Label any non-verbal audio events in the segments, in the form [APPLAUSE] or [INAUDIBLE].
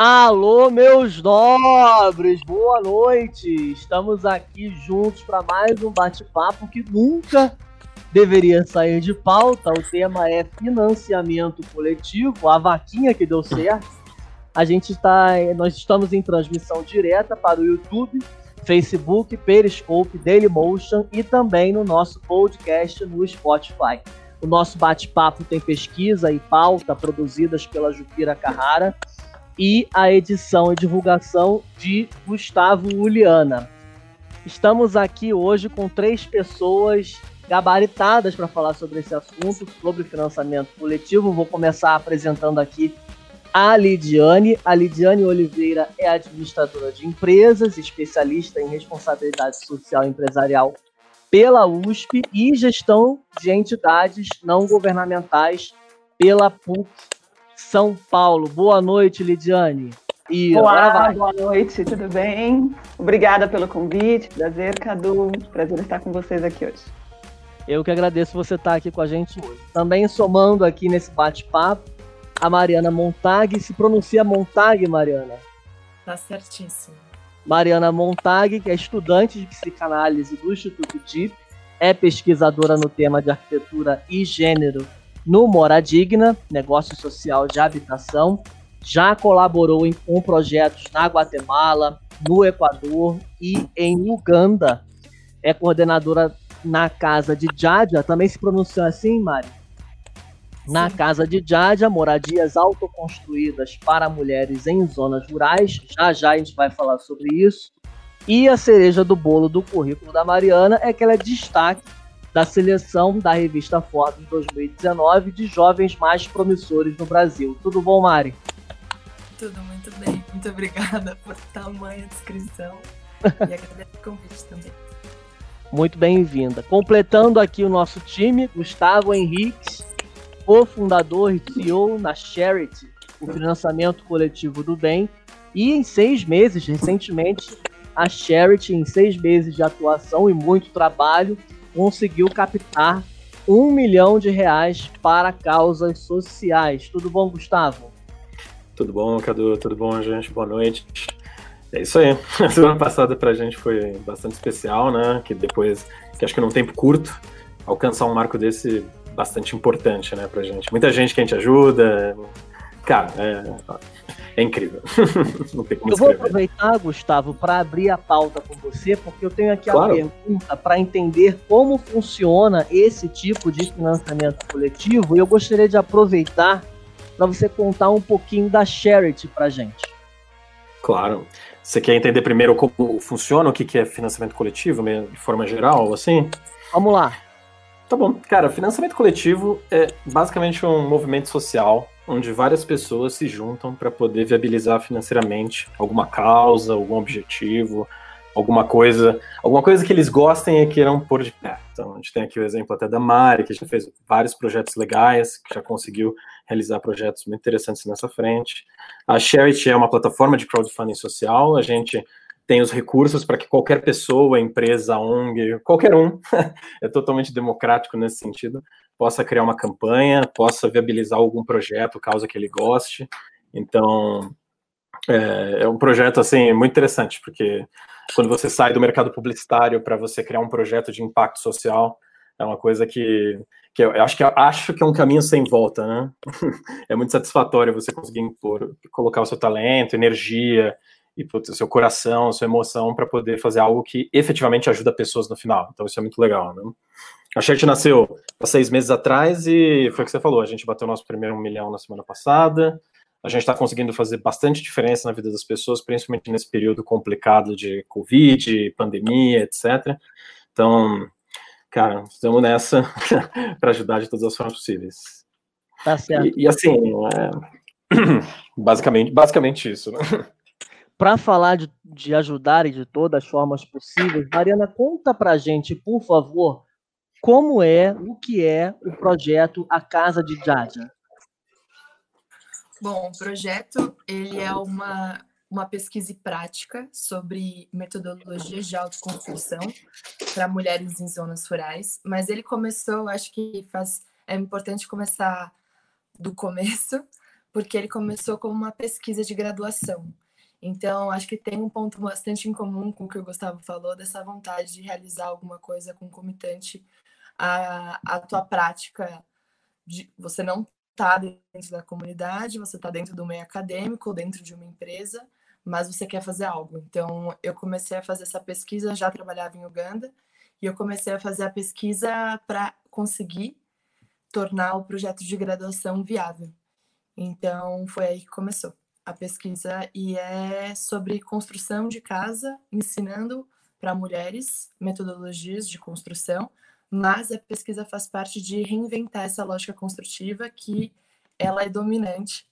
Alô, meus nobres, boa noite! Estamos aqui juntos para mais um bate-papo que nunca deveria sair de pauta. O tema é financiamento coletivo, a vaquinha que deu certo. A gente está, nós estamos em transmissão direta para o YouTube, Facebook, Periscope, Dailymotion e também no nosso podcast no Spotify. O nosso bate-papo tem pesquisa e pauta produzidas pela Jupira Carrara e a edição e divulgação de Gustavo Uliana. Estamos aqui hoje com três pessoas gabaritadas para falar sobre esse assunto, sobre financiamento coletivo. Vou começar apresentando aqui a Lidiane. A Lidiane Oliveira é administradora de empresas, especialista em responsabilidade social empresarial pela USP e gestão de entidades não governamentais pela PUC São Paulo. Boa noite, Lidiane. E Olá, boa noite, tudo bem? Obrigada pelo convite, prazer, Cadu, prazer estar com vocês aqui hoje. Eu que agradeço você estar aqui com a gente hoje. Também somando aqui nesse bate-papo, a Mariana Montag. Se pronuncia Montag, Mariana? Tá certíssimo. Mariana Montag, que é estudante de psicanálise do Instituto DIP, é pesquisadora no tema de arquitetura e gênero no Mora Digna, negócio social de habitação. Já colaborou em, com projetos na Guatemala, no Equador e em Uganda. É coordenadora na casa de Jadia, também se pronunciou assim, Mari? Na casa de Jadia, moradias autoconstruídas para mulheres em zonas rurais. Já já a gente vai falar sobre isso. E a cereja do bolo do currículo da Mariana é que ela é destaque da seleção da revista Forbes 2019 de jovens mais promissores no Brasil. Tudo bom, Mari? Tudo muito bem. Muito obrigada por tamanha descrição. e agradeço o convite também. Muito bem-vinda. Completando aqui o nosso time, Gustavo Henrique, cofundador e CEO na Charity, o financiamento coletivo do bem. E em seis meses, recentemente, a Charity, em seis meses de atuação e muito trabalho, conseguiu captar um milhão de reais para causas sociais. Tudo bom, Gustavo? Tudo bom, Cadu? Tudo bom, gente? Boa noite. É isso aí. [LAUGHS] A semana passada pra gente foi bastante especial, né? Que depois, que acho que num tempo curto, alcançar um marco desse bastante importante, né, pra gente. Muita gente que a gente ajuda. Cara, é, é incrível. [LAUGHS] Não tem como eu vou aproveitar, Gustavo, para abrir a pauta com você, porque eu tenho aqui claro. a pergunta para entender como funciona esse tipo de financiamento coletivo e eu gostaria de aproveitar para você contar um pouquinho da Charity para gente. Claro. Você quer entender primeiro como funciona, o que é financiamento coletivo, de forma geral, assim? Vamos lá. Tá bom. Cara, financiamento coletivo é basicamente um movimento social onde várias pessoas se juntam para poder viabilizar financeiramente alguma causa, algum objetivo, alguma coisa, alguma coisa que eles gostem e queiram pôr de pé. Então, a gente tem aqui o exemplo até da Mari, que já fez vários projetos legais, que já conseguiu realizar projetos muito interessantes nessa frente. A Charity é uma plataforma de crowdfunding social, a gente tem os recursos para que qualquer pessoa, empresa, ONG, qualquer um, [LAUGHS] é totalmente democrático nesse sentido, possa criar uma campanha, possa viabilizar algum projeto, causa que ele goste. Então, é, é um projeto assim muito interessante, porque quando você sai do mercado publicitário para você criar um projeto de impacto social, é uma coisa que, que eu acho que acho que é um caminho sem volta, né? [LAUGHS] é muito satisfatório você conseguir impor, colocar o seu talento, energia e putz, seu coração, sua emoção para poder fazer algo que efetivamente ajuda pessoas no final. Então isso é muito legal, né? A Chat nasceu há seis meses atrás e foi o que você falou, a gente bateu nosso primeiro um milhão na semana passada, a gente está conseguindo fazer bastante diferença na vida das pessoas, principalmente nesse período complicado de Covid, pandemia, etc. Então, cara, estamos nessa [LAUGHS] para ajudar de todas as formas possíveis. Tá certo. E, e assim, é... [CLEARS THROAT] basicamente, basicamente isso, né? para falar de, de ajudar e de todas as formas possíveis, Mariana, conta para gente, por favor, como é, o que é o projeto A Casa de Jaja. Bom, o projeto ele é uma, uma pesquisa e prática sobre metodologias de autoconstrução para mulheres em zonas rurais, mas ele começou, acho que faz, é importante começar do começo, porque ele começou como uma pesquisa de graduação. Então, acho que tem um ponto bastante em comum com o que o Gustavo falou, dessa vontade de realizar alguma coisa concomitante à, à tua prática. De, você não está dentro da comunidade, você está dentro do meio acadêmico, dentro de uma empresa, mas você quer fazer algo. Então, eu comecei a fazer essa pesquisa, já trabalhava em Uganda, e eu comecei a fazer a pesquisa para conseguir tornar o projeto de graduação viável. Então, foi aí que começou a pesquisa e é sobre construção de casa, ensinando para mulheres metodologias de construção, mas a pesquisa faz parte de reinventar essa lógica construtiva que ela é dominante.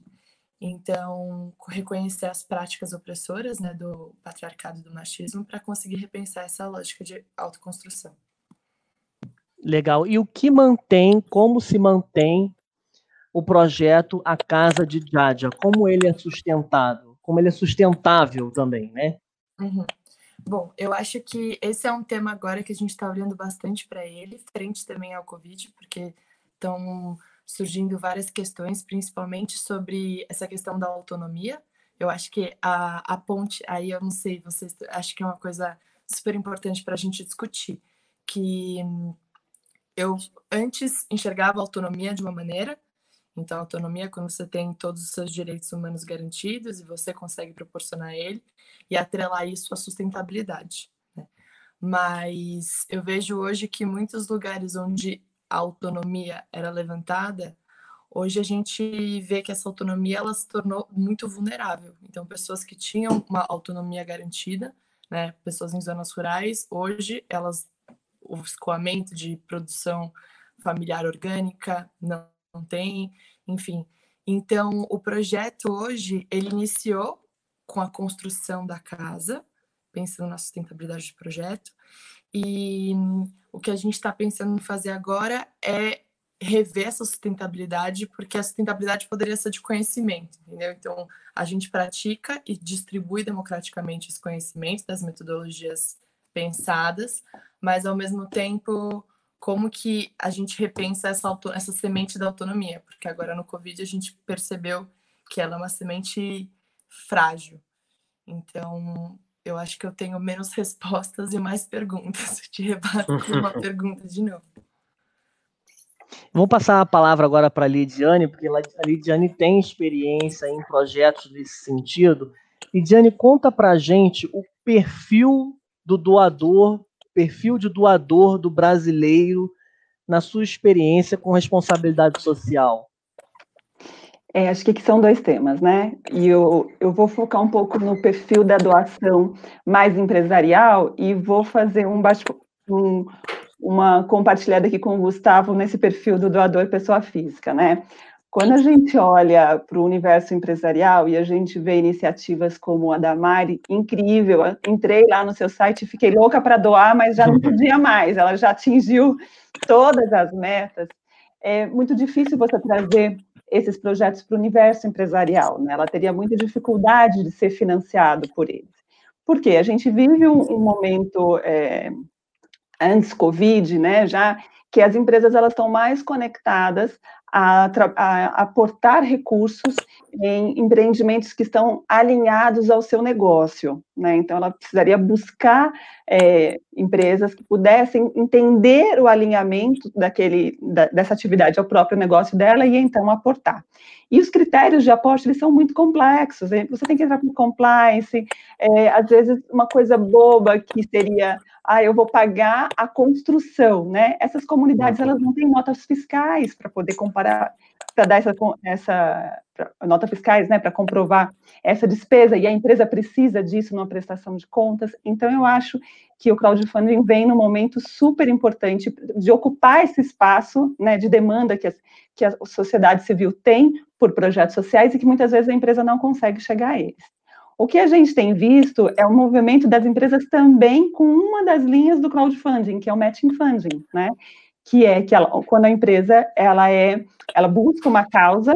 Então, reconhecer as práticas opressoras né, do patriarcado e do machismo para conseguir repensar essa lógica de autoconstrução. Legal. E o que mantém, como se mantém o projeto A Casa de Jadia, como ele é sustentado, como ele é sustentável também, né? Uhum. Bom, eu acho que esse é um tema agora que a gente está olhando bastante para ele, frente também ao Covid, porque estão surgindo várias questões, principalmente sobre essa questão da autonomia. Eu acho que a, a ponte, aí eu não sei, vocês, acho que é uma coisa super importante para a gente discutir, que eu antes enxergava a autonomia de uma maneira, então, autonomia é quando você tem todos os seus direitos humanos garantidos e você consegue proporcionar ele e atrelar isso à sustentabilidade. Né? Mas eu vejo hoje que muitos lugares onde a autonomia era levantada, hoje a gente vê que essa autonomia ela se tornou muito vulnerável. Então, pessoas que tinham uma autonomia garantida, né, pessoas em zonas rurais, hoje elas o escoamento de produção familiar orgânica não não tem, enfim. Então, o projeto hoje, ele iniciou com a construção da casa, pensando na sustentabilidade do projeto, e o que a gente está pensando em fazer agora é rever essa sustentabilidade, porque a sustentabilidade poderia ser de conhecimento, entendeu? Então, a gente pratica e distribui democraticamente esse conhecimento das metodologias pensadas, mas ao mesmo tempo como que a gente repensa essa, essa semente da autonomia, porque agora no Covid a gente percebeu que ela é uma semente frágil. Então, eu acho que eu tenho menos [LAUGHS] respostas e mais perguntas. Eu te rebato uma [LAUGHS] pergunta de novo. Vou passar a palavra agora para a Lidiane, porque a Lidiane tem experiência em projetos nesse sentido. Lidiane, conta para a gente o perfil do doador perfil de doador do brasileiro na sua experiência com responsabilidade social? É, acho que são dois temas, né? E eu, eu vou focar um pouco no perfil da doação mais empresarial e vou fazer um, um uma compartilhada aqui com o Gustavo nesse perfil do doador pessoa física, né? Quando a gente olha para o universo empresarial e a gente vê iniciativas como a da Mari, incrível, entrei lá no seu site fiquei louca para doar, mas já não podia mais, ela já atingiu todas as metas. É muito difícil você trazer esses projetos para o universo empresarial, né? ela teria muita dificuldade de ser financiado por eles. Por quê? A gente vive um, um momento é, antes Covid, né, já que as empresas elas estão mais conectadas a, a, aportar recursos em empreendimentos que estão alinhados ao seu negócio. Né? Então, ela precisaria buscar é, empresas que pudessem entender o alinhamento daquele, da, dessa atividade ao próprio negócio dela e então aportar. E os critérios de aporte eles são muito complexos. Você tem que entrar com compliance, é, às vezes uma coisa boba que seria ah, eu vou pagar a construção, né? Essas comunidades elas não têm notas fiscais para poder comparar, para dar essa, essa nota fiscais, né, para comprovar essa despesa e a empresa precisa disso numa prestação de contas. Então eu acho que o crowdfunding vem no momento super importante de ocupar esse espaço, né, de demanda que, que a sociedade civil tem por projetos sociais e que muitas vezes a empresa não consegue chegar a eles. O que a gente tem visto é o movimento das empresas também com uma das linhas do crowdfunding, que é o matching funding, né? Que é que ela, quando a empresa ela é, ela busca uma causa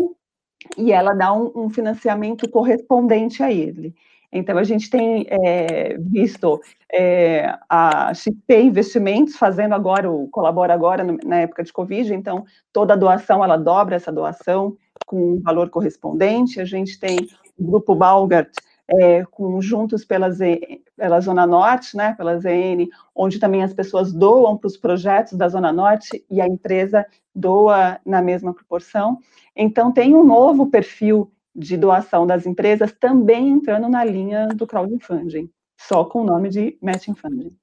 e ela dá um, um financiamento correspondente a ele. Então, a gente tem é, visto é, a XP Investimentos fazendo agora, o Colabora agora, na época de Covid, então, toda doação, ela dobra essa doação, com um valor correspondente, a gente tem o Grupo Balgart, é, com Juntos pela, Z, pela Zona Norte, né, pela ZN, onde também as pessoas doam para os projetos da Zona Norte e a empresa doa na mesma proporção. Então, tem um novo perfil de doação das empresas também entrando na linha do crowdfunding, só com o nome de matching funding.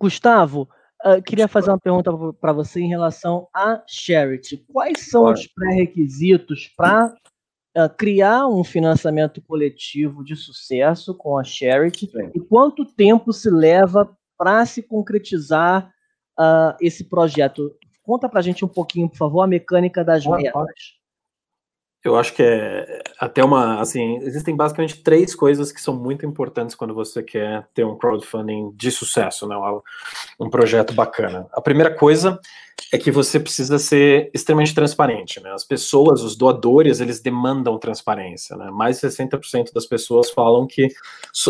Gustavo, uh, queria fazer uma pergunta para você em relação a charity. Quais são os pré-requisitos para criar um financiamento coletivo de sucesso com a Charity Sim. e quanto tempo se leva para se concretizar uh, esse projeto? Conta para a gente um pouquinho, por favor, a mecânica das metas. Eu acho que é até uma, assim, existem basicamente três coisas que são muito importantes quando você quer ter um crowdfunding de sucesso, né, um projeto bacana. A primeira coisa é que você precisa ser extremamente transparente, né? As pessoas, os doadores, eles demandam transparência, né? Mais de 60% das pessoas falam que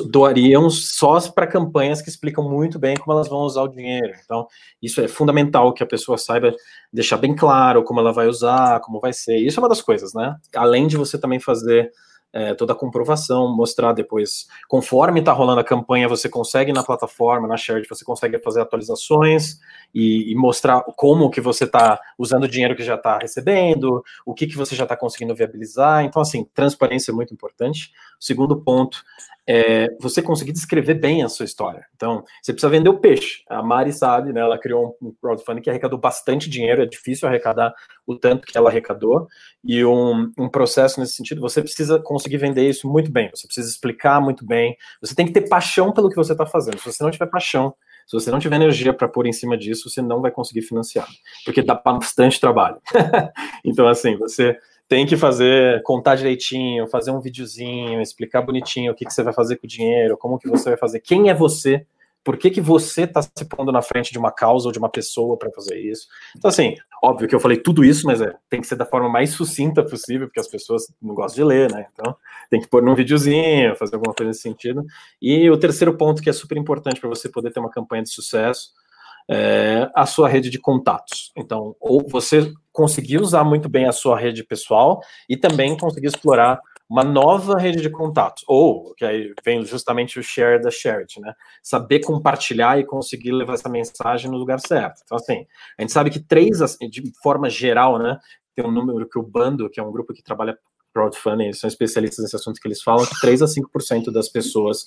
doariam só para campanhas que explicam muito bem como elas vão usar o dinheiro. Então, isso é fundamental que a pessoa saiba deixar bem claro como ela vai usar, como vai ser. Isso é uma das coisas, né? Além de você também fazer é, toda a comprovação, mostrar depois, conforme está rolando a campanha, você consegue na plataforma, na Shared, você consegue fazer atualizações e, e mostrar como que você está usando o dinheiro que já está recebendo, o que, que você já está conseguindo viabilizar. Então, assim, transparência é muito importante. O segundo ponto é você conseguir descrever bem a sua história. Então, você precisa vender o peixe. A Mari sabe, né? Ela criou um crowdfunding que arrecadou bastante dinheiro, é difícil arrecadar o tanto que ela arrecadou, e um, um processo nesse sentido, você precisa conseguir vender isso muito bem, você precisa explicar muito bem, você tem que ter paixão pelo que você está fazendo. Se você não tiver paixão, se você não tiver energia para pôr em cima disso, você não vai conseguir financiar, porque dá bastante trabalho. [LAUGHS] então, assim, você tem que fazer, contar direitinho, fazer um videozinho, explicar bonitinho o que, que você vai fazer com o dinheiro, como que você vai fazer, quem é você, por que, que você está se pondo na frente de uma causa ou de uma pessoa para fazer isso. Então, assim, óbvio que eu falei tudo isso, mas é, tem que ser da forma mais sucinta possível, porque as pessoas não gostam de ler, né? Então, tem que pôr num videozinho, fazer alguma coisa nesse sentido. E o terceiro ponto que é super importante para você poder ter uma campanha de sucesso é, a sua rede de contatos. Então, ou você conseguir usar muito bem a sua rede pessoal e também conseguir explorar uma nova rede de contatos, ou que aí vem justamente o share da charity, né? Saber compartilhar e conseguir levar essa mensagem no lugar certo. Então, assim, a gente sabe que três, assim, de forma geral, né? Tem um número que o Bando, que é um grupo que trabalha crowdfunding, são especialistas nesse assunto que eles falam que 3 a 5% das pessoas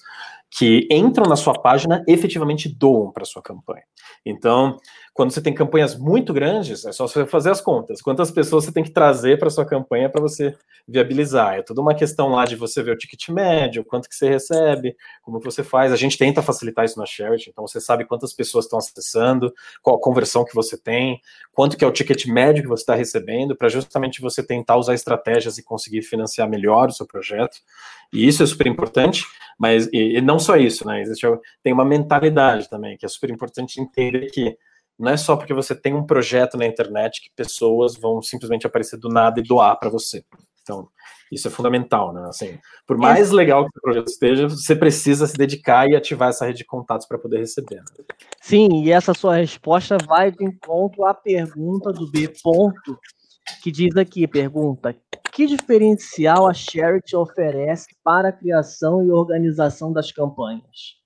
que entram na sua página efetivamente doam para sua campanha. Então, quando você tem campanhas muito grandes, é só você fazer as contas. Quantas pessoas você tem que trazer para sua campanha para você viabilizar? É toda uma questão lá de você ver o ticket médio, quanto que você recebe, como que você faz. A gente tenta facilitar isso na Charity, então você sabe quantas pessoas estão acessando, qual a conversão que você tem, quanto que é o ticket médio que você está recebendo, para justamente você tentar usar estratégias e conseguir financiar melhor o seu projeto. E isso é super importante, mas e, e não só isso, né? Existe, tem uma mentalidade também, que é super importante entender que não é só porque você tem um projeto na internet que pessoas vão simplesmente aparecer do nada e doar para você. Então, isso é fundamental, né? Assim, por mais legal que o projeto esteja, você precisa se dedicar e ativar essa rede de contatos para poder receber. Né? Sim, e essa sua resposta vai de encontro à pergunta do B. Ponto, que diz aqui, pergunta, que diferencial a Charity oferece para a criação e organização das campanhas?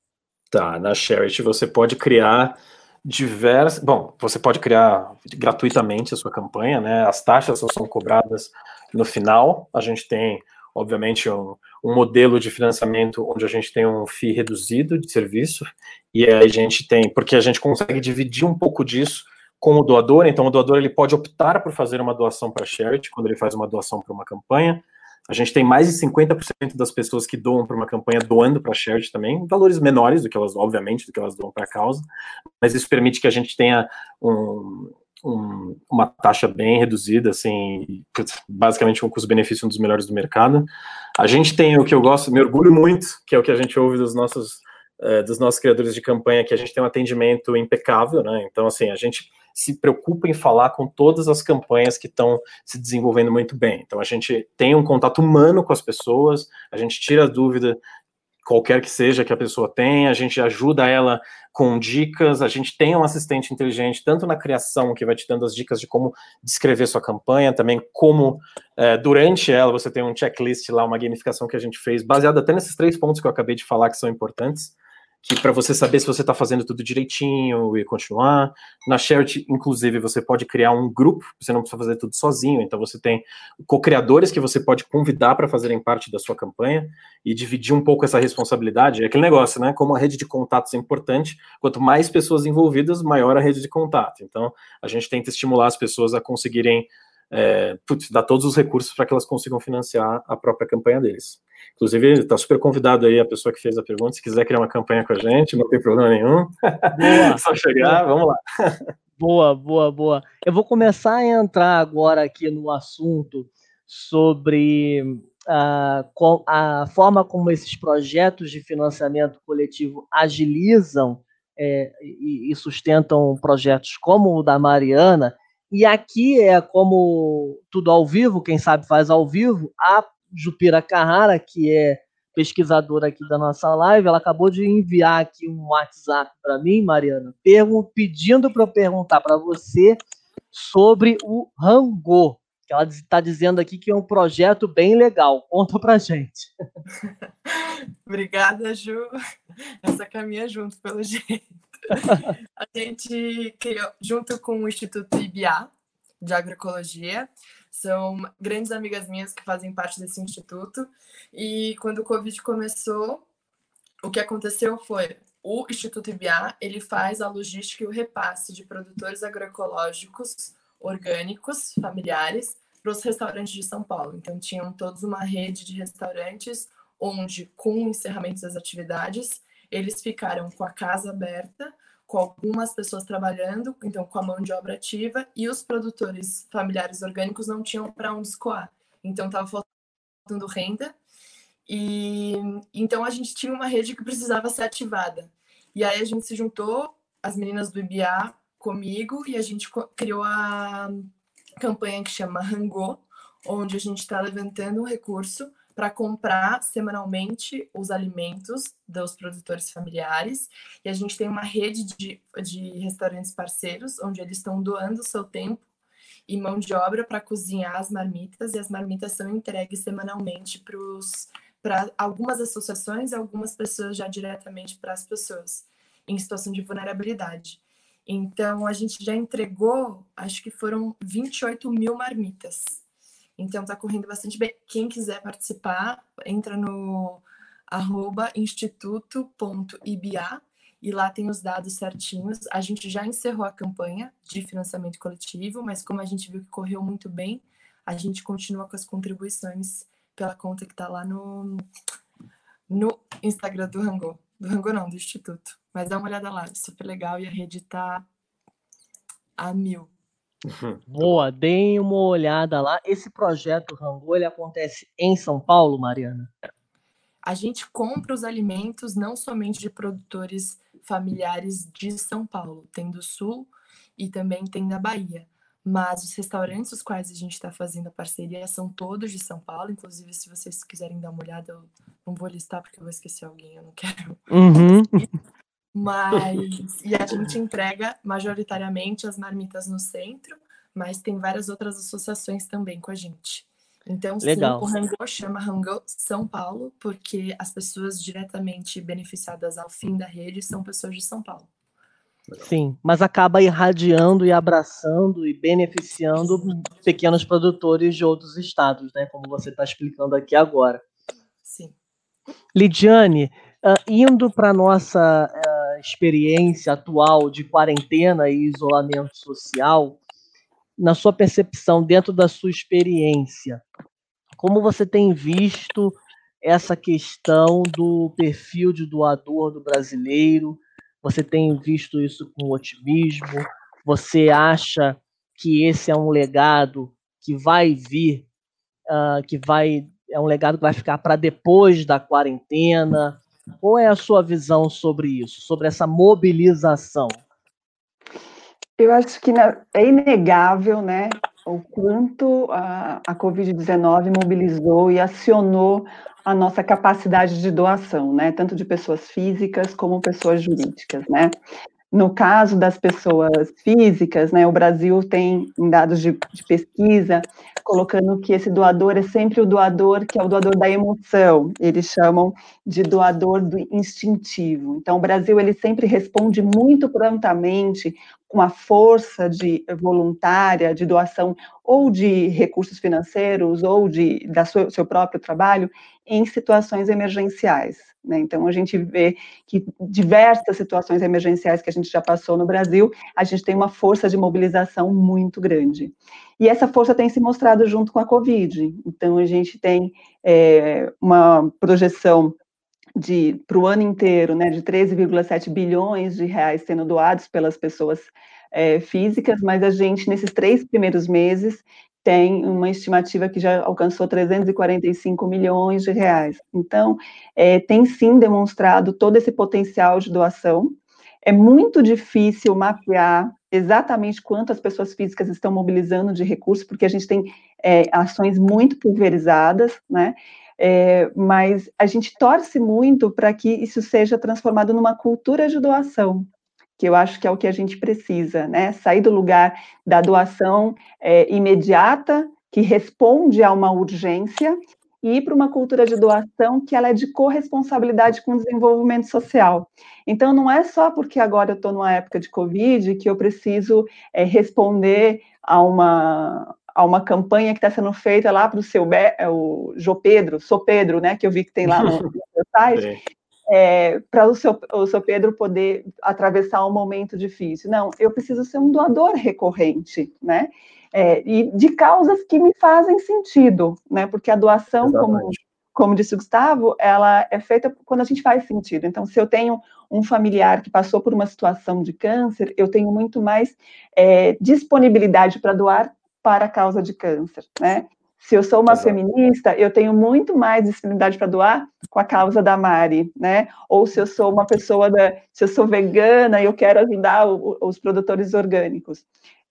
Tá, na Charity você pode criar diversas. Bom, você pode criar gratuitamente a sua campanha, né? As taxas só são cobradas no final. A gente tem, obviamente, um, um modelo de financiamento onde a gente tem um FII reduzido de serviço, e a gente tem, porque a gente consegue dividir um pouco disso com o doador, então o doador ele pode optar por fazer uma doação para charity quando ele faz uma doação para uma campanha, a gente tem mais de 50% das pessoas que doam para uma campanha doando para a charity também, valores menores do que elas, obviamente, do que elas doam para a causa, mas isso permite que a gente tenha um, um, uma taxa bem reduzida, assim, basicamente um custo-benefício um dos melhores do mercado. A gente tem o que eu gosto, me orgulho muito, que é o que a gente ouve dos nossos, uh, dos nossos criadores de campanha, que a gente tem um atendimento impecável, né? Então, assim, a gente se preocupa em falar com todas as campanhas que estão se desenvolvendo muito bem. Então a gente tem um contato humano com as pessoas, a gente tira a dúvida qualquer que seja que a pessoa tenha, a gente ajuda ela com dicas, a gente tem um assistente inteligente, tanto na criação, que vai te dando as dicas de como descrever sua campanha, também como é, durante ela você tem um checklist lá, uma gamificação que a gente fez, baseada até nesses três pontos que eu acabei de falar que são importantes, que para você saber se você está fazendo tudo direitinho e continuar. Na Shared, inclusive, você pode criar um grupo, você não precisa fazer tudo sozinho, então você tem co-criadores que você pode convidar para fazerem parte da sua campanha e dividir um pouco essa responsabilidade. É aquele negócio, né? Como a rede de contatos é importante, quanto mais pessoas envolvidas, maior a rede de contato. Então, a gente tenta estimular as pessoas a conseguirem é, putz, dar todos os recursos para que elas consigam financiar a própria campanha deles. Inclusive, está super convidado aí a pessoa que fez a pergunta, se quiser criar uma campanha com a gente, não tem problema nenhum. Boa. [LAUGHS] Só chegar, vamos lá. Boa, boa, boa. Eu vou começar a entrar agora aqui no assunto sobre a, a forma como esses projetos de financiamento coletivo agilizam é, e, e sustentam projetos como o da Mariana. E aqui é como tudo ao vivo, quem sabe faz ao vivo, a Jupira Carrara, que é pesquisadora aqui da nossa live, ela acabou de enviar aqui um WhatsApp para mim, Mariana, pedindo para eu perguntar para você sobre o Rango. Que ela está dizendo aqui que é um projeto bem legal. Conta para gente. [LAUGHS] Obrigada, Ju. Essa caminha junto, pelo jeito. A gente criou, junto com o Instituto IBA de Agroecologia, são grandes amigas minhas que fazem parte desse instituto. E quando o Covid começou, o que aconteceu foi o Instituto IBA ele faz a logística e o repasse de produtores agroecológicos orgânicos familiares para os restaurantes de São Paulo. Então tinham todos uma rede de restaurantes onde, com o encerramento das atividades, eles ficaram com a casa aberta com algumas pessoas trabalhando, então com a mão de obra ativa, e os produtores familiares orgânicos não tinham para onde escoar. Então estava faltando renda. E então a gente tinha uma rede que precisava ser ativada. E aí a gente se juntou, as meninas do IBA comigo, e a gente criou a campanha que chama Rangô, onde a gente está levantando um recurso para comprar semanalmente os alimentos dos produtores familiares. E a gente tem uma rede de, de restaurantes parceiros, onde eles estão doando o seu tempo e mão de obra para cozinhar as marmitas, e as marmitas são entregues semanalmente para algumas associações e algumas pessoas já diretamente para as pessoas em situação de vulnerabilidade. Então, a gente já entregou, acho que foram 28 mil marmitas então está correndo bastante bem. Quem quiser participar, entra no arroba instituto.iba e lá tem os dados certinhos. A gente já encerrou a campanha de financiamento coletivo, mas como a gente viu que correu muito bem, a gente continua com as contribuições pela conta que está lá no, no Instagram do Rango. Do Rango não, do Instituto. Mas dá uma olhada lá, super legal e a rede está a mil. Boa, deem uma olhada lá. Esse projeto Rango, ele acontece em São Paulo, Mariana? A gente compra os alimentos não somente de produtores familiares de São Paulo, tem do Sul e também tem da Bahia. Mas os restaurantes os quais a gente está fazendo a parceria são todos de São Paulo. Inclusive, se vocês quiserem dar uma olhada, eu não vou listar porque eu vou esquecer alguém, eu não quero. Uhum. [LAUGHS] Mas. [LAUGHS] e a gente entrega majoritariamente as marmitas no centro, mas tem várias outras associações também com a gente. Então, Legal. sim, o Rango chama Rango São Paulo, porque as pessoas diretamente beneficiadas ao fim da rede são pessoas de São Paulo. Sim, mas acaba irradiando e abraçando e beneficiando pequenos produtores de outros estados, né? Como você está explicando aqui agora. Sim. Lidiane, uh, indo para nossa uh, experiência atual de quarentena e isolamento social, na sua percepção, dentro da sua experiência, como você tem visto essa questão do perfil de doador do brasileiro? Você tem visto isso com otimismo? Você acha que esse é um legado que vai vir, uh, que vai é um legado que vai ficar para depois da quarentena? Qual é a sua visão sobre isso, sobre essa mobilização? Eu acho que é inegável, né, o quanto a, a Covid-19 mobilizou e acionou a nossa capacidade de doação, né? Tanto de pessoas físicas como pessoas jurídicas, né? No caso das pessoas físicas, né, o Brasil tem dados de, de, pesquisa colocando que esse doador é sempre o doador que é o doador da emoção. Eles chamam de doador do instintivo. Então, o Brasil ele sempre responde muito prontamente com a força de voluntária de doação ou de recursos financeiros ou de da sua, seu próprio trabalho em situações emergenciais. Né? Então, a gente vê que diversas situações emergenciais que a gente já passou no Brasil, a gente tem uma força de mobilização muito grande. E essa força tem se mostrado junto com a Covid. Então, a gente tem é, uma projeção para o ano inteiro, né, de 13,7 bilhões de reais sendo doados pelas pessoas é, físicas, mas a gente, nesses três primeiros meses, tem uma estimativa que já alcançou 345 milhões de reais. Então, é, tem sim demonstrado todo esse potencial de doação. É muito difícil mapear exatamente quantas pessoas físicas estão mobilizando de recursos, porque a gente tem é, ações muito pulverizadas, né? É, mas a gente torce muito para que isso seja transformado numa cultura de doação, que eu acho que é o que a gente precisa, né? Sair do lugar da doação é, imediata, que responde a uma urgência, e ir para uma cultura de doação que ela é de corresponsabilidade com o desenvolvimento social. Então, não é só porque agora eu estou numa época de Covid que eu preciso é, responder a uma, a uma campanha que está sendo feita lá para o seu é, o João Pedro, sou Pedro, né, que eu vi que tem lá no, [LAUGHS] no seu site, é, para o seu, o seu Pedro poder atravessar um momento difícil. Não, eu preciso ser um doador recorrente, né? É, e de causas que me fazem sentido, né? Porque a doação, como, como disse o Gustavo, ela é feita quando a gente faz sentido. Então, se eu tenho um familiar que passou por uma situação de câncer, eu tenho muito mais é, disponibilidade para doar para a causa de câncer, né? Se eu sou uma Exato. feminista, eu tenho muito mais disponibilidade para doar com a causa da Mari, né? Ou se eu sou uma pessoa da, se eu sou vegana e eu quero ajudar o, os produtores orgânicos.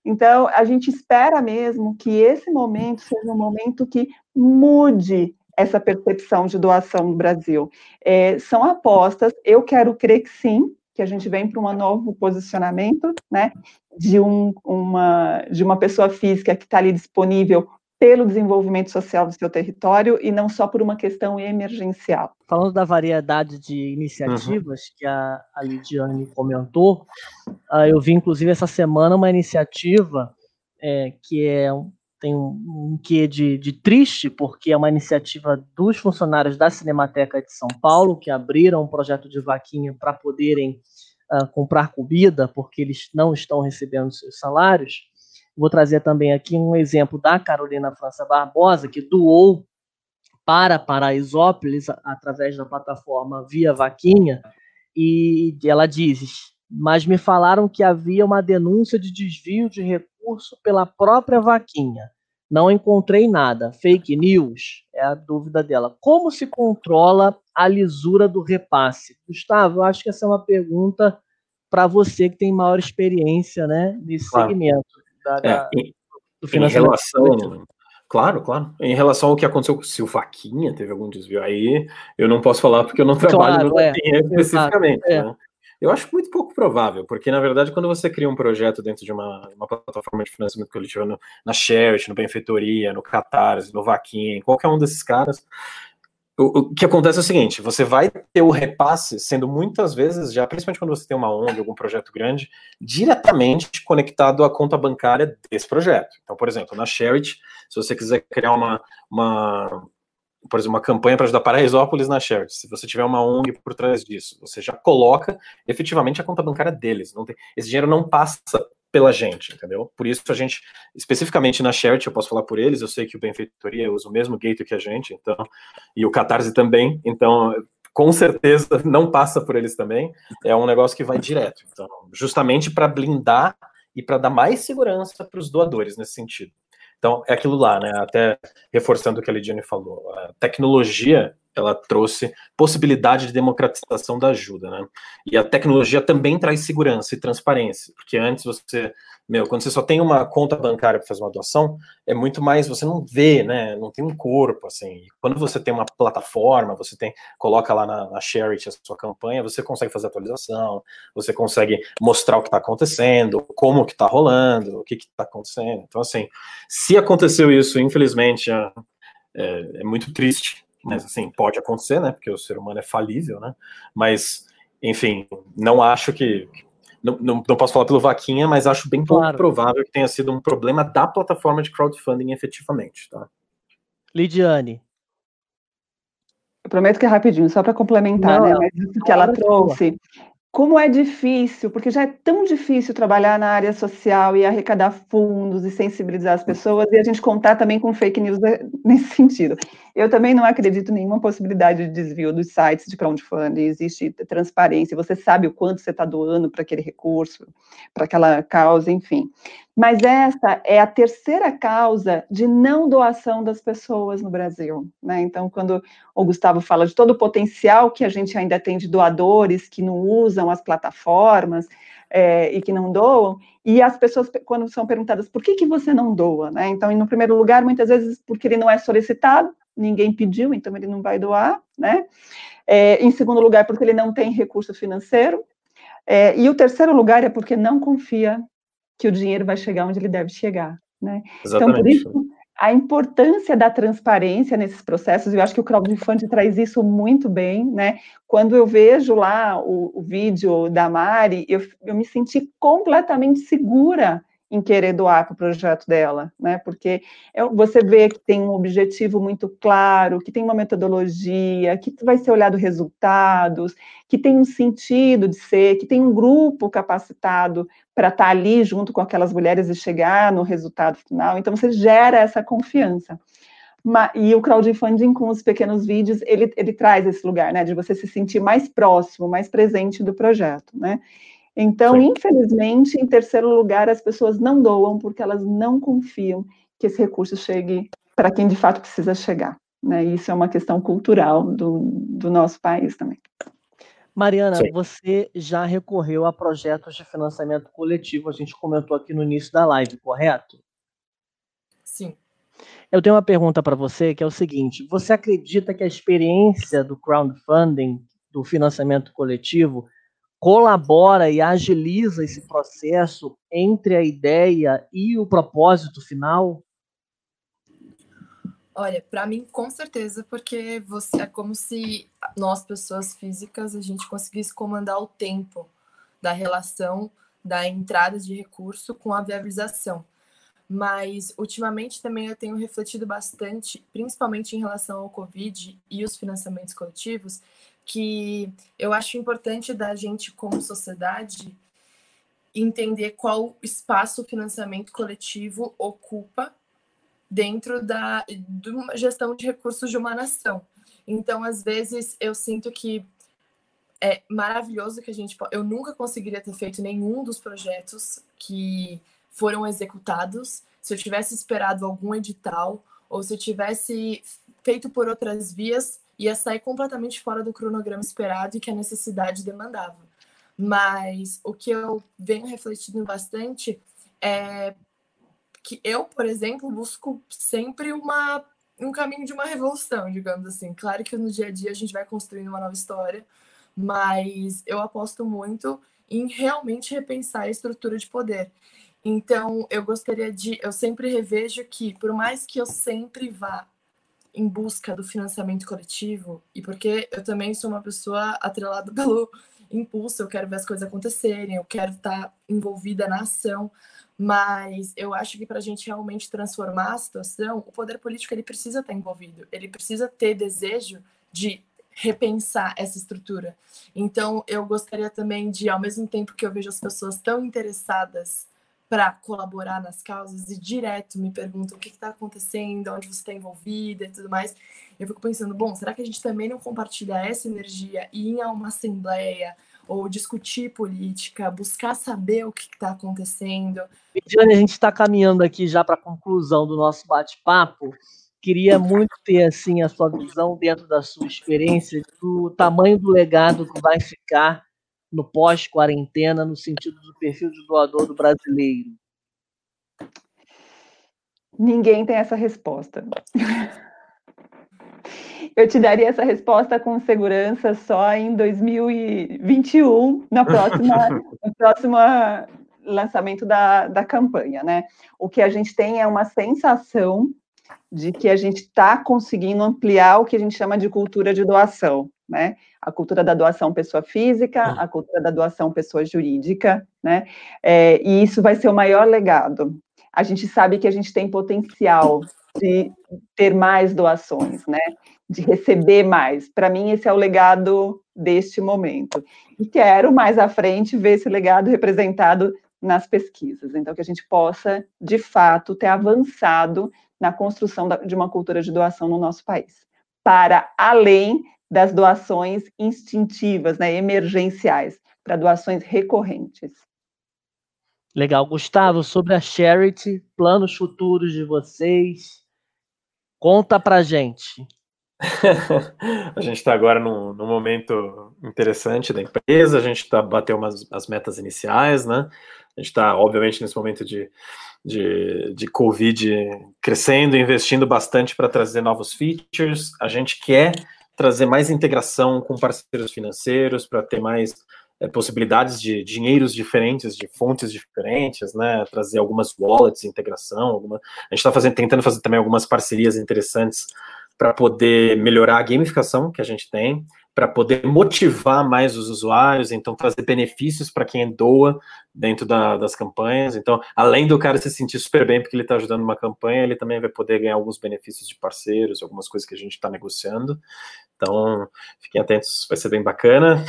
Então, a gente espera mesmo que esse momento seja um momento que mude essa percepção de doação no Brasil. É, são apostas, eu quero crer que sim, que a gente vem para um novo posicionamento, né, de, um, uma, de uma pessoa física que está ali disponível pelo desenvolvimento social do seu território e não só por uma questão emergencial. Falando da variedade de iniciativas uhum. que a, a Lidiane comentou, uh, eu vi inclusive essa semana uma iniciativa é, que é tem um, um quê de, de triste, porque é uma iniciativa dos funcionários da Cinemateca de São Paulo, que abriram um projeto de vaquinha para poderem uh, comprar comida, porque eles não estão recebendo seus salários. Vou trazer também aqui um exemplo da Carolina França Barbosa, que doou para Paraisópolis através da plataforma Via Vaquinha, e ela diz: Mas me falaram que havia uma denúncia de desvio de recurso pela própria Vaquinha. Não encontrei nada. Fake news? É a dúvida dela. Como se controla a lisura do repasse? Gustavo, eu acho que essa é uma pergunta para você que tem maior experiência né, nesse claro. segmento da, é, da, em, do financiamento. Em relação, claro, claro. Em relação ao que aconteceu, se o Vaquinha teve algum desvio, aí eu não posso falar porque eu não trabalho claro, no é, Vaquinha é, especificamente. É. Né? Eu acho muito pouco provável, porque na verdade, quando você cria um projeto dentro de uma, uma plataforma de financiamento coletivo, no, na Charity, no Benfeitoria, no Catarse, no Vaquinha, em qualquer um desses caras, o, o, que acontece é o seguinte: você vai ter o repasse sendo muitas vezes, já principalmente quando você tem uma ONG, algum projeto grande, diretamente conectado à conta bancária desse projeto. Então, por exemplo, na Charity, se você quiser criar uma, uma por exemplo, uma campanha para ajudar Paraisópolis na Charity, se você tiver uma ONG por trás disso, você já coloca efetivamente a conta bancária deles. Tem, esse dinheiro não passa pela gente, entendeu? Por isso a gente, especificamente na Charity, eu posso falar por eles, eu sei que o Benfeitoria usa o mesmo gateway que a gente, então, e o Catarse também, então, com certeza [LAUGHS] não passa por eles também, é um negócio que vai direto, então, justamente para blindar e para dar mais segurança para os doadores nesse sentido. Então, é aquilo lá, né? Até reforçando o que a Lidiane falou. A tecnologia ela trouxe possibilidade de democratização da ajuda, né? E a tecnologia também traz segurança e transparência, porque antes você, meu, quando você só tem uma conta bancária para fazer uma doação, é muito mais, você não vê, né? Não tem um corpo, assim. Quando você tem uma plataforma, você tem, coloca lá na, na Charity a sua campanha, você consegue fazer atualização, você consegue mostrar o que está acontecendo, como que está rolando, o que está acontecendo. Então, assim, se aconteceu isso, infelizmente, é, é, é muito triste, mas assim, pode acontecer, né? Porque o ser humano é falível, né? Mas, enfim, não acho que. Não, não, não posso falar pelo Vaquinha, mas acho bem pouco claro. provável que tenha sido um problema da plataforma de crowdfunding efetivamente, tá? Lidiane. Eu prometo que é rapidinho, só para complementar, não, né? Mas isso que ela trouxe, como é difícil, porque já é tão difícil trabalhar na área social e arrecadar fundos e sensibilizar as pessoas, e a gente contar também com fake news [LAUGHS] nesse sentido. Eu também não acredito em nenhuma possibilidade de desvio dos sites de crowdfunding, existe transparência, você sabe o quanto você está doando para aquele recurso, para aquela causa, enfim. Mas essa é a terceira causa de não doação das pessoas no Brasil. Né? Então, quando o Gustavo fala de todo o potencial que a gente ainda tem de doadores que não usam as plataformas é, e que não doam, e as pessoas, quando são perguntadas por que, que você não doa, né? Então, no primeiro lugar, muitas vezes porque ele não é solicitado, ninguém pediu, então ele não vai doar, né? É, em segundo lugar, porque ele não tem recurso financeiro. É, e o terceiro lugar é porque não confia que o dinheiro vai chegar onde ele deve chegar. Né? Exatamente. Então, por isso, a importância da transparência nesses processos, eu acho que o crowdfunding traz isso muito bem, né? Quando eu vejo lá o, o vídeo da Mari, eu, eu me senti completamente segura em querer doar para o projeto dela, né? Porque você vê que tem um objetivo muito claro, que tem uma metodologia, que vai ser olhado resultados, que tem um sentido de ser, que tem um grupo capacitado para estar tá ali junto com aquelas mulheres e chegar no resultado final. Então você gera essa confiança. E o crowdfunding com os pequenos vídeos, ele, ele traz esse lugar, né, de você se sentir mais próximo, mais presente do projeto, né? Então, Sim. infelizmente, em terceiro lugar, as pessoas não doam porque elas não confiam que esse recurso chegue para quem de fato precisa chegar. Né? Isso é uma questão cultural do, do nosso país também. Mariana, Sim. você já recorreu a projetos de financiamento coletivo, a gente comentou aqui no início da live, correto? Sim. Eu tenho uma pergunta para você que é o seguinte: você acredita que a experiência do crowdfunding, do financiamento coletivo, colabora e agiliza esse processo entre a ideia e o propósito final? Olha, para mim, com certeza, porque você é como se nós, pessoas físicas, a gente conseguisse comandar o tempo da relação da entrada de recurso com a viabilização. Mas, ultimamente, também eu tenho refletido bastante, principalmente em relação ao Covid e os financiamentos coletivos, que eu acho importante da gente, como sociedade, entender qual espaço o financiamento coletivo ocupa dentro da de uma gestão de recursos de uma nação. Então, às vezes, eu sinto que é maravilhoso que a gente. Eu nunca conseguiria ter feito nenhum dos projetos que foram executados se eu tivesse esperado algum edital ou se eu tivesse feito por outras vias ia sair completamente fora do cronograma esperado e que a necessidade demandava. Mas o que eu venho refletindo bastante é que eu, por exemplo, busco sempre uma, um caminho de uma revolução, digamos assim. Claro que no dia a dia a gente vai construindo uma nova história, mas eu aposto muito em realmente repensar a estrutura de poder. Então, eu gostaria de. Eu sempre revejo que, por mais que eu sempre vá em busca do financiamento coletivo e porque eu também sou uma pessoa atrelada [LAUGHS] pelo impulso, eu quero ver as coisas acontecerem, eu quero estar envolvida na ação, mas eu acho que para a gente realmente transformar a situação, o poder político ele precisa estar envolvido, ele precisa ter desejo de repensar essa estrutura. Então, eu gostaria também de, ao mesmo tempo que eu vejo as pessoas tão interessadas para colaborar nas causas e direto me perguntam o que está acontecendo, onde você está envolvida e tudo mais. Eu fico pensando, bom, será que a gente também não compartilha essa energia e ir a uma assembleia ou discutir política, buscar saber o que está acontecendo? Diane, a gente está caminhando aqui já para a conclusão do nosso bate-papo. queria muito ter assim a sua visão dentro da sua experiência do tamanho do legado que vai ficar no pós-quarentena no sentido do perfil de doador do brasileiro. Ninguém tem essa resposta. Eu te daria essa resposta com segurança só em 2021, na próxima, [LAUGHS] no próximo lançamento da, da campanha, né? O que a gente tem é uma sensação de que a gente está conseguindo ampliar o que a gente chama de cultura de doação, né? A cultura da doação pessoa física, a cultura da doação pessoa jurídica, né? É, e isso vai ser o maior legado. A gente sabe que a gente tem potencial de ter mais doações, né? De receber mais. Para mim, esse é o legado deste momento. E quero mais à frente ver esse legado representado nas pesquisas. Então, que a gente possa, de fato, ter avançado na construção de uma cultura de doação no nosso país, para além das doações instintivas, né, emergenciais, para doações recorrentes. Legal, Gustavo, sobre a Charity, planos futuros de vocês, conta pra gente. [LAUGHS] a gente está agora num, num, momento interessante da empresa, a gente está batendo umas, as metas iniciais, né? A gente está, obviamente, nesse momento de, de, de Covid crescendo, investindo bastante para trazer novos features. A gente quer trazer mais integração com parceiros financeiros para ter mais é, possibilidades de dinheiros diferentes, de fontes diferentes, né? Trazer algumas wallets, integração. Alguma... A gente está tentando fazer também algumas parcerias interessantes para poder melhorar a gamificação que a gente tem, para poder motivar mais os usuários, então trazer benefícios para quem doa dentro da, das campanhas. Então, além do cara se sentir super bem porque ele está ajudando uma campanha, ele também vai poder ganhar alguns benefícios de parceiros, algumas coisas que a gente está negociando. Então, fiquem atentos, vai ser bem bacana.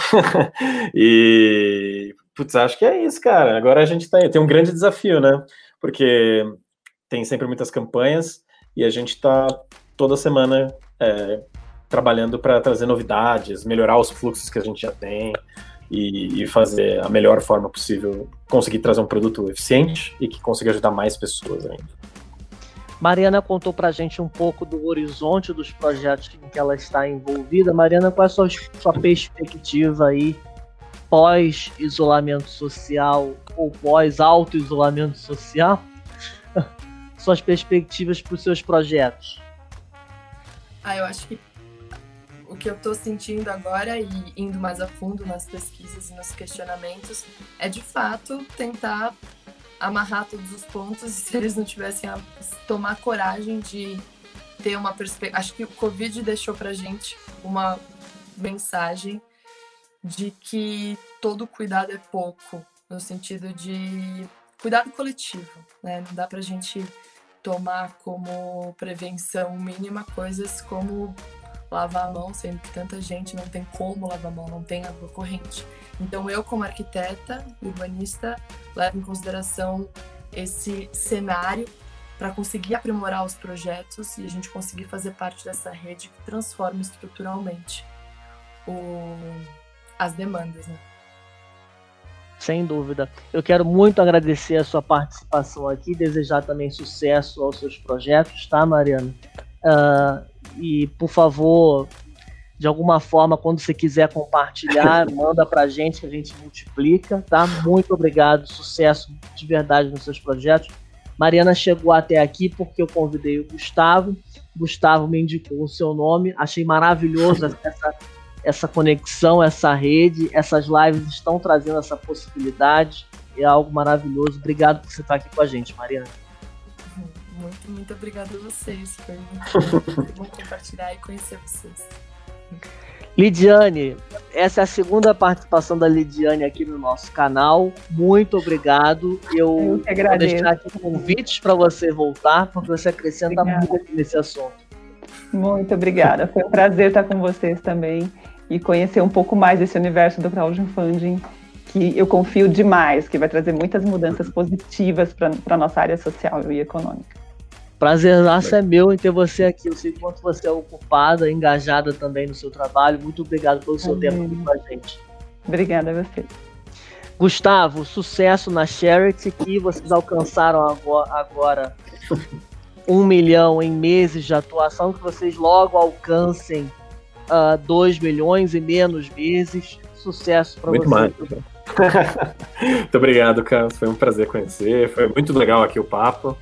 [LAUGHS] e, putz, acho que é isso, cara. Agora a gente tá, tem um grande desafio, né? Porque tem sempre muitas campanhas e a gente está toda semana é, trabalhando para trazer novidades, melhorar os fluxos que a gente já tem e, e, fazer a melhor forma possível, conseguir trazer um produto eficiente e que consiga ajudar mais pessoas ainda. Mariana contou para a gente um pouco do horizonte dos projetos em que ela está envolvida. Mariana, qual é a sua, sua perspectiva aí pós isolamento social ou pós auto isolamento social? [LAUGHS] Suas perspectivas para os seus projetos? Ah, eu acho que o que eu estou sentindo agora e indo mais a fundo nas pesquisas e nos questionamentos é de fato tentar amarrar todos os pontos [LAUGHS] se eles não tivessem a tomar coragem de ter uma perspectiva. Acho que o Covid deixou pra gente uma mensagem de que todo cuidado é pouco, no sentido de cuidado coletivo, né? Não dá pra gente tomar como prevenção mínima coisas como lavar a mão, sendo que tanta gente não tem como lavar a mão, não tem água corrente. Então eu, como arquiteta, urbanista, levo em consideração esse cenário para conseguir aprimorar os projetos e a gente conseguir fazer parte dessa rede que transforma estruturalmente o... as demandas, né? Sem dúvida. Eu quero muito agradecer a sua participação aqui, desejar também sucesso aos seus projetos, tá, Mariana? Uh, e, por favor, de alguma forma, quando você quiser compartilhar, [LAUGHS] manda pra gente que a gente multiplica, tá? Muito obrigado, sucesso de verdade nos seus projetos. Mariana chegou até aqui porque eu convidei o Gustavo. Gustavo me indicou o seu nome, achei maravilhoso [LAUGHS] essa essa conexão, essa rede, essas lives estão trazendo essa possibilidade. É algo maravilhoso. Obrigado por você estar aqui com a gente, Mariana. Muito, muito obrigada a vocês. Foi muito [LAUGHS] bom compartilhar e conhecer vocês. Lidiane, essa é a segunda participação da Lidiane aqui no nosso canal. Muito obrigado. Eu, Eu vou deixar aqui convites para você voltar, porque você acrescenta Obrigada. muito nesse assunto. Muito obrigada. Foi um prazer estar com vocês também e conhecer um pouco mais desse universo do crowdfunding, que eu confio demais, que vai trazer muitas mudanças positivas para a nossa área social e econômica. Prazer nosso é meu em ter você aqui. Eu sei quanto você é ocupada, engajada também no seu trabalho. Muito obrigado pelo seu tempo aqui com a gente. Obrigada a você. Gustavo, sucesso na Charity que vocês alcançaram agora [LAUGHS] um milhão em meses de atuação, que vocês logo alcancem uh, 2 milhões em menos meses. Sucesso para vocês. Mais. [LAUGHS] muito obrigado, Carlos. Foi um prazer conhecer. Foi muito legal aqui o papo.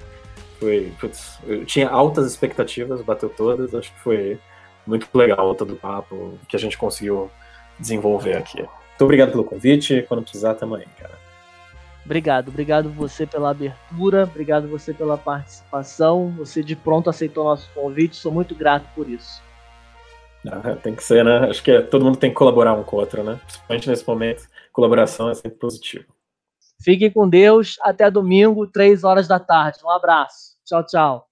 Foi, putz, eu tinha altas expectativas, bateu todas. Acho que foi muito legal todo o papo que a gente conseguiu desenvolver aqui. Muito obrigado pelo convite. Quando precisar, aí, cara. Obrigado, obrigado você pela abertura, obrigado você pela participação. Você de pronto aceitou nosso convite, sou muito grato por isso. Ah, tem que ser, né? Acho que é, todo mundo tem que colaborar um com o outro, né? Principalmente nesse momento, colaboração é sempre positivo. Fiquem com Deus, até domingo, três horas da tarde. Um abraço. Tchau, tchau.